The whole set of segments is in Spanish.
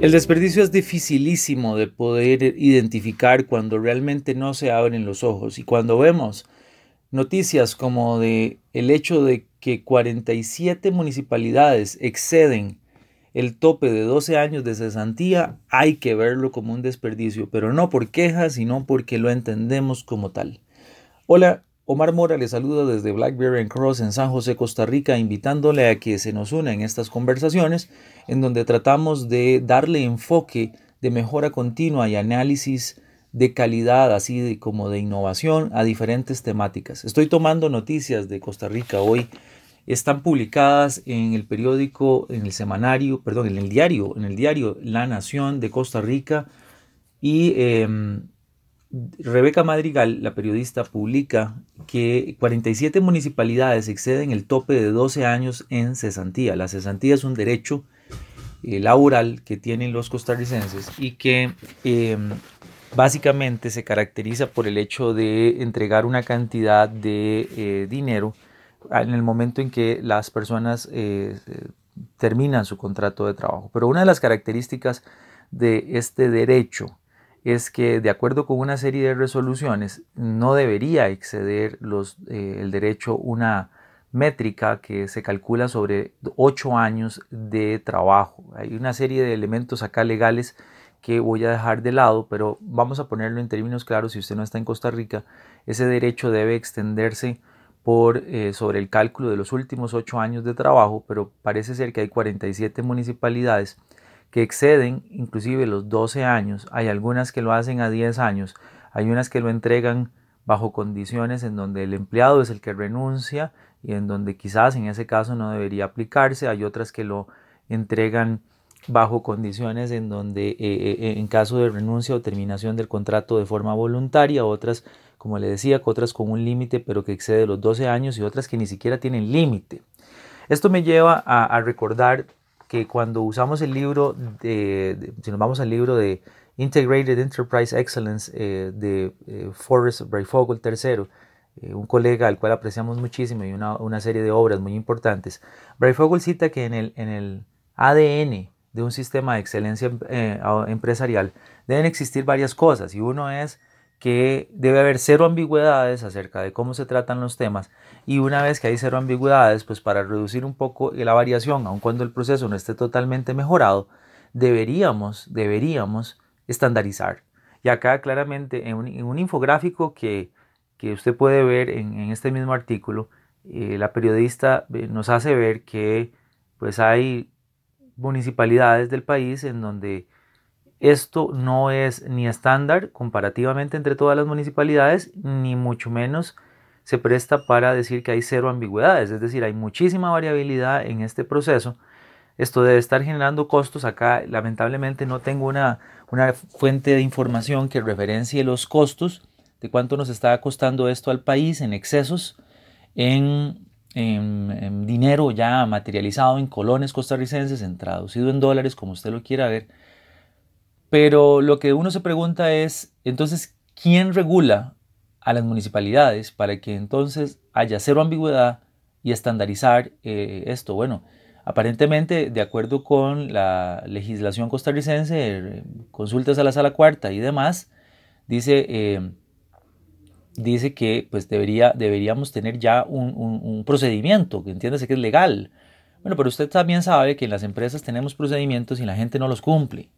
El desperdicio es dificilísimo de poder identificar cuando realmente no se abren los ojos y cuando vemos noticias como de el hecho de que 47 municipalidades exceden el tope de 12 años de cesantía, hay que verlo como un desperdicio, pero no por quejas, sino porque lo entendemos como tal. Hola, Omar Mora le saluda desde Blackberry Cross en San José, Costa Rica, invitándole a que se nos una en estas conversaciones en donde tratamos de darle enfoque de mejora continua y análisis de calidad, así como de innovación a diferentes temáticas. Estoy tomando noticias de Costa Rica hoy. Están publicadas en el periódico, en el semanario, perdón, en el diario, en el diario La Nación de Costa Rica y em, Rebeca Madrigal, la periodista, publica que 47 municipalidades exceden el tope de 12 años en cesantía. La cesantía es un derecho eh, laboral que tienen los costarricenses y que em, básicamente se caracteriza por el hecho de entregar una cantidad de eh, dinero en el momento en que las personas eh, terminan su contrato de trabajo. Pero una de las características de este derecho es que de acuerdo con una serie de resoluciones no debería exceder los, eh, el derecho una métrica que se calcula sobre ocho años de trabajo. Hay una serie de elementos acá legales que voy a dejar de lado, pero vamos a ponerlo en términos claros, si usted no está en Costa Rica, ese derecho debe extenderse por eh, sobre el cálculo de los últimos ocho años de trabajo, pero parece ser que hay 47 municipalidades que exceden inclusive los 12 años, hay algunas que lo hacen a 10 años, hay unas que lo entregan bajo condiciones en donde el empleado es el que renuncia y en donde quizás en ese caso no debería aplicarse, hay otras que lo entregan bajo condiciones en donde eh, eh, eh, en caso de renuncia o terminación del contrato de forma voluntaria, otras, como le decía, otras con un límite pero que excede los 12 años y otras que ni siquiera tienen límite. Esto me lleva a recordar que cuando usamos el libro, de, si nos vamos al libro de Integrated Enterprise Excellence eh, de eh, Forrest Breyfogle III, eh, un colega al cual apreciamos muchísimo y una, una serie de obras muy importantes, Breyfogle cita que en el, en el ADN de un sistema de excelencia empresarial deben existir varias cosas y uno es que debe haber cero ambigüedades acerca de cómo se tratan los temas y una vez que hay cero ambigüedades, pues para reducir un poco la variación, aun cuando el proceso no esté totalmente mejorado, deberíamos, deberíamos estandarizar. Y acá claramente en un, infográfico que, usted puede ver en, este mismo artículo, eh, la periodista eh, nos hace ver que pues hay municipalidades del país en donde esto no es ni estándar comparativamente entre todas las municipalidades, ni mucho menos se presta para decir que hay cero ambigüedades, es decir, hay muchísima variabilidad en este proceso. Esto debe estar generando costos. Acá lamentablemente no tengo una, una fuente de información que referencie los costos de cuánto nos está costando esto al país en excesos, en, en dinero ya materializado en colones costarricenses, en traducido en dólares, como usted lo quiera ver pero lo que uno se pregunta es, entonces, ¿quién regula a las municipalidades para que entonces haya cero ambigüedad y estandarizar eh, esto? Bueno, aparentemente, de acuerdo con la legislación costarricense, consultas a la sala cuarta y demás, dice, eh, dice que pues debería, deberíamos tener ya un, un procedimiento, que entiéndase que es legal. Bueno, pero usted también sabe que en las empresas tenemos procedimientos y la gente no los cumple.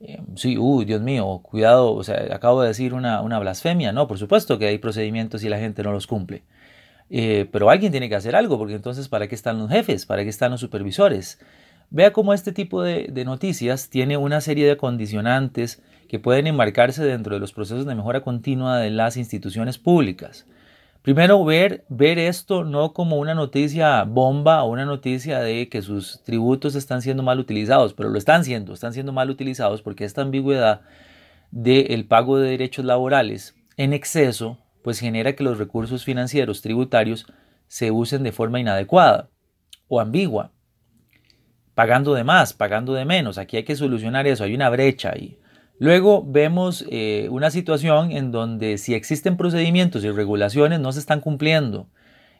Eh, sí, Dios mío, cuidado, o sea, acabo de decir una, blasfemia, no, por supuesto que hay procedimientos y la gente no los cumple. Eh, pero alguien tiene que hacer algo, porque entonces, ¿para qué están los jefes? ¿Para qué están los supervisores? Vea cómo este tipo de, de noticias tiene una serie de condicionantes que pueden enmarcarse dentro de los procesos de mejora continua de las instituciones públicas. Primero, ver, ver esto no como una noticia bomba o una noticia de que sus tributos están siendo mal utilizados, pero lo están siendo, están siendo mal utilizados porque esta ambigüedad del pago de derechos laborales en exceso, pues genera que los recursos financieros tributarios se usen de forma inadecuada o ambigua, pagando de más, pagando de menos. Aquí hay que solucionar eso, hay una brecha ahí. Luego vemos eh, una situación en donde si existen procedimientos y regulaciones no se están cumpliendo.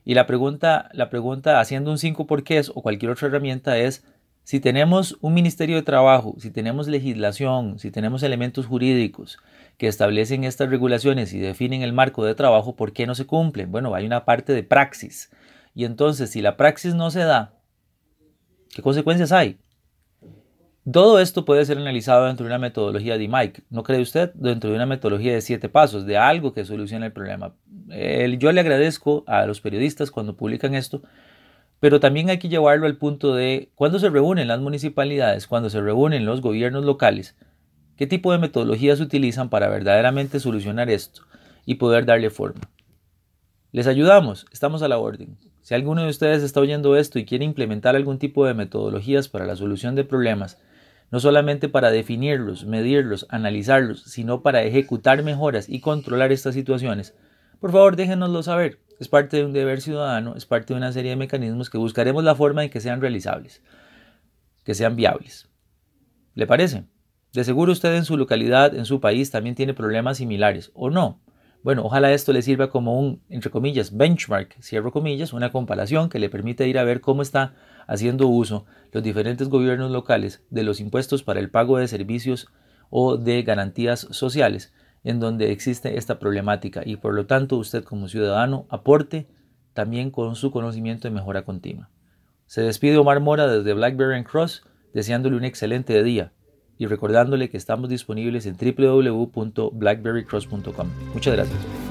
Y la pregunta, la pregunta haciendo un 5 por qué es o cualquier otra herramienta es, si tenemos un Ministerio de Trabajo, si tenemos legislación, si tenemos elementos jurídicos que establecen estas regulaciones y definen el marco de trabajo, ¿por qué no se cumplen? Bueno, hay una parte de praxis. Y entonces, si la praxis no se da, ¿qué consecuencias hay? Todo esto puede ser analizado dentro de una metodología de Mike, ¿no cree usted? Dentro de una metodología de siete pasos, de algo que solucione el problema. yo le agradezco a los periodistas cuando publican esto, pero también hay que llevarlo al punto de cuando se reúnen las municipalidades, cuando se reúnen los gobiernos locales, qué tipo de metodologías utilizan para verdaderamente solucionar esto y poder darle forma. Les ayudamos, estamos a la orden. Si alguno de ustedes está oyendo esto y quiere implementar algún tipo de metodologías para la solución de problemas, no solamente para definirlos, medirlos, analizarlos, sino para ejecutar mejoras y controlar estas situaciones, por favor déjenoslo saber. Es parte de un deber ciudadano, es parte de una serie de mecanismos que buscaremos la forma en que sean realizables, que sean viables. ¿Le parece? De seguro usted en su localidad, en su país, también tiene problemas similares, ¿o no? Bueno, ojalá esto le sirva como un, entre comillas, benchmark, cierro comillas, una comparación que le permite ir a ver cómo está haciendo uso los diferentes gobiernos locales de los impuestos para el pago de servicios o de garantías sociales en donde existe esta problemática y por lo tanto usted como ciudadano aporte también con su conocimiento de mejora continua. Se despide Omar Mora desde Blackberry Cross deseándole un excelente día y recordándole que estamos disponibles en www.blackberrycross.com. Muchas gracias.